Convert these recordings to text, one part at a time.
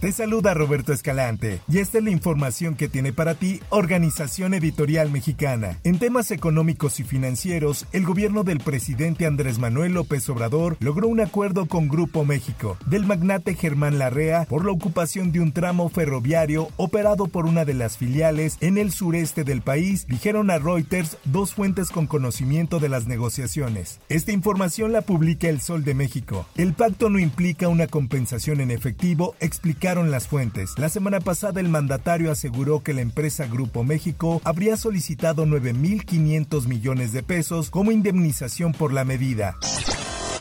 Te saluda Roberto Escalante y esta es la información que tiene para ti Organización Editorial Mexicana. En temas económicos y financieros, el gobierno del presidente Andrés Manuel López Obrador logró un acuerdo con Grupo México del magnate Germán Larrea por la ocupación de un tramo ferroviario operado por una de las filiales en el sureste del país, dijeron a Reuters dos fuentes con conocimiento de las negociaciones. Esta información la publica El Sol de México. El pacto no implica una compensación en efectivo, las fuentes. La semana pasada el mandatario aseguró que la empresa Grupo México habría solicitado 9.500 millones de pesos como indemnización por la medida.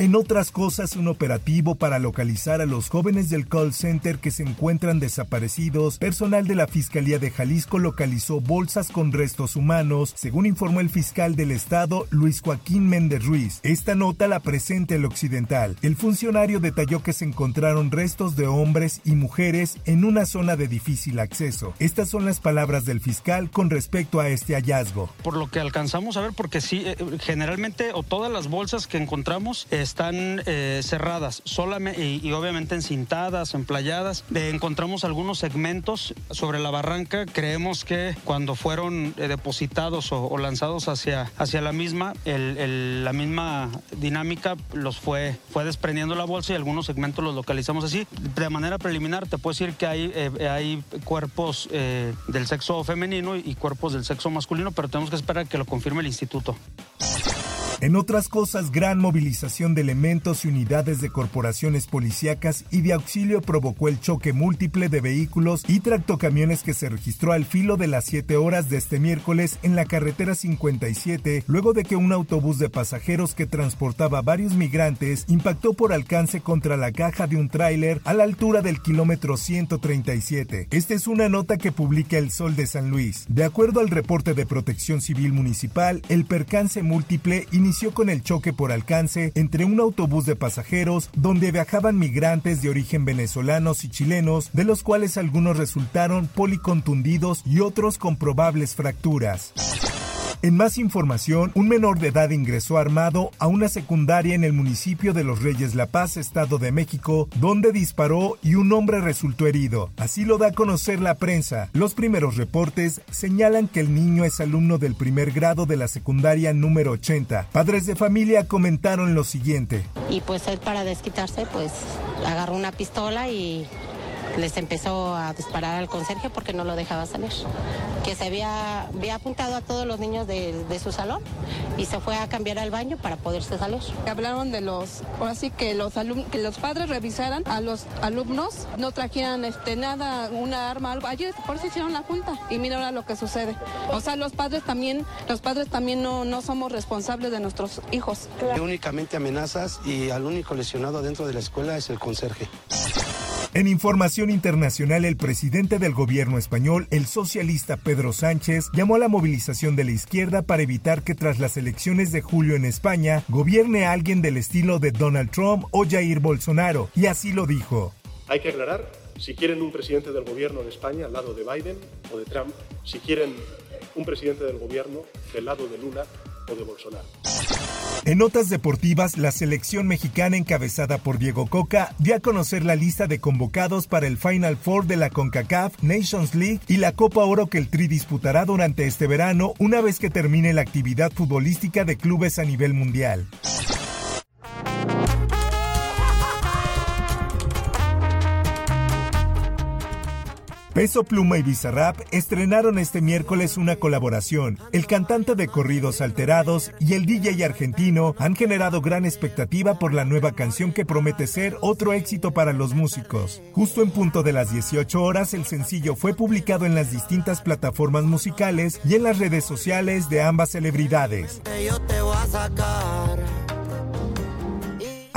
En otras cosas, un operativo para localizar a los jóvenes del call center que se encuentran desaparecidos, personal de la Fiscalía de Jalisco localizó bolsas con restos humanos, según informó el fiscal del estado Luis Joaquín Méndez Ruiz. Esta nota la presenta el Occidental. El funcionario detalló que se encontraron restos de hombres y mujeres en una zona de difícil acceso. Estas son las palabras del fiscal con respecto a este hallazgo. Por lo que alcanzamos a ver, porque sí, eh, generalmente o todas las bolsas que encontramos están eh, cerradas solamente y, y, obviamente encintadas, emplayadas. Eh, encontramos algunos segmentos sobre la barranca. Creemos que cuando fueron eh, depositados o, lanzados hacia, hacia la misma, la misma dinámica los fue, fue desprendiendo la bolsa y algunos segmentos los localizamos así. De manera preliminar te puedo decir que hay, hay cuerpos del sexo femenino y cuerpos del sexo masculino, pero tenemos que esperar que lo confirme el instituto. En otras cosas, gran movilización de elementos y unidades de corporaciones policíacas y de auxilio provocó el choque múltiple de vehículos y tractocamiones que se registró al filo de las 7 horas de este miércoles en la carretera 57, luego de que un autobús de pasajeros que transportaba varios migrantes impactó por alcance contra la caja de un tráiler a la altura del kilómetro 137. Esta es una nota que publica El Sol de San Luis. De acuerdo al reporte de Protección Civil Municipal, el percance múltiple inició inició con el choque por alcance entre un autobús de pasajeros donde viajaban migrantes de origen venezolanos y chilenos, de los cuales algunos resultaron policontundidos y otros con probables fracturas. En más información, un menor de edad ingresó armado a una secundaria en el municipio de Los Reyes La Paz, Estado de México, donde disparó y un hombre resultó herido. Así lo da a conocer la prensa. Los primeros reportes señalan que el niño es alumno del primer grado de la secundaria número 80. Padres de familia comentaron lo siguiente. Y pues él para desquitarse, pues agarró una pistola y les empezó a disparar al conserje porque no lo dejaba salir. Que se había, había apuntado a todos los niños de, de, su salón y se fue a cambiar al baño para poderse salir. Hablaron de los, ahora sí que los alumnos, que los padres revisaran a los alumnos, no trajeran este nada, una arma, algo. Ayer por eso hicieron la junta y mira ahora lo que sucede. O sea, los padres también, los padres también no, no somos responsables de nuestros hijos. Únicamente amenazas y al único lesionado dentro de la escuela es el conserje. En información internacional, el presidente del gobierno español, el socialista Pedro Sánchez, llamó a la movilización de la izquierda para evitar que tras las elecciones de julio en España gobierne alguien del estilo de Donald Trump o Jair Bolsonaro, y así lo dijo. Hay que aclarar si quieren un presidente del gobierno de España al lado de Biden o de Trump, si quieren un presidente del gobierno del lado de Lula o de Bolsonaro. En notas deportivas, la selección mexicana encabezada por Diego Coca dio a conocer la lista de convocados para el Final Four de la CONCACAF, Nations League y la Copa Oro que el Tri disputará durante este verano una vez que termine la actividad futbolística de clubes a nivel mundial. Peso Pluma y Bizarrap estrenaron este miércoles una colaboración. El cantante de corridos alterados y el DJ argentino han generado gran expectativa por la nueva canción que promete ser otro éxito para los músicos. Justo en punto de las 18 horas, el sencillo fue publicado en las distintas plataformas musicales y en las redes sociales de ambas celebridades. Yo te voy a sacar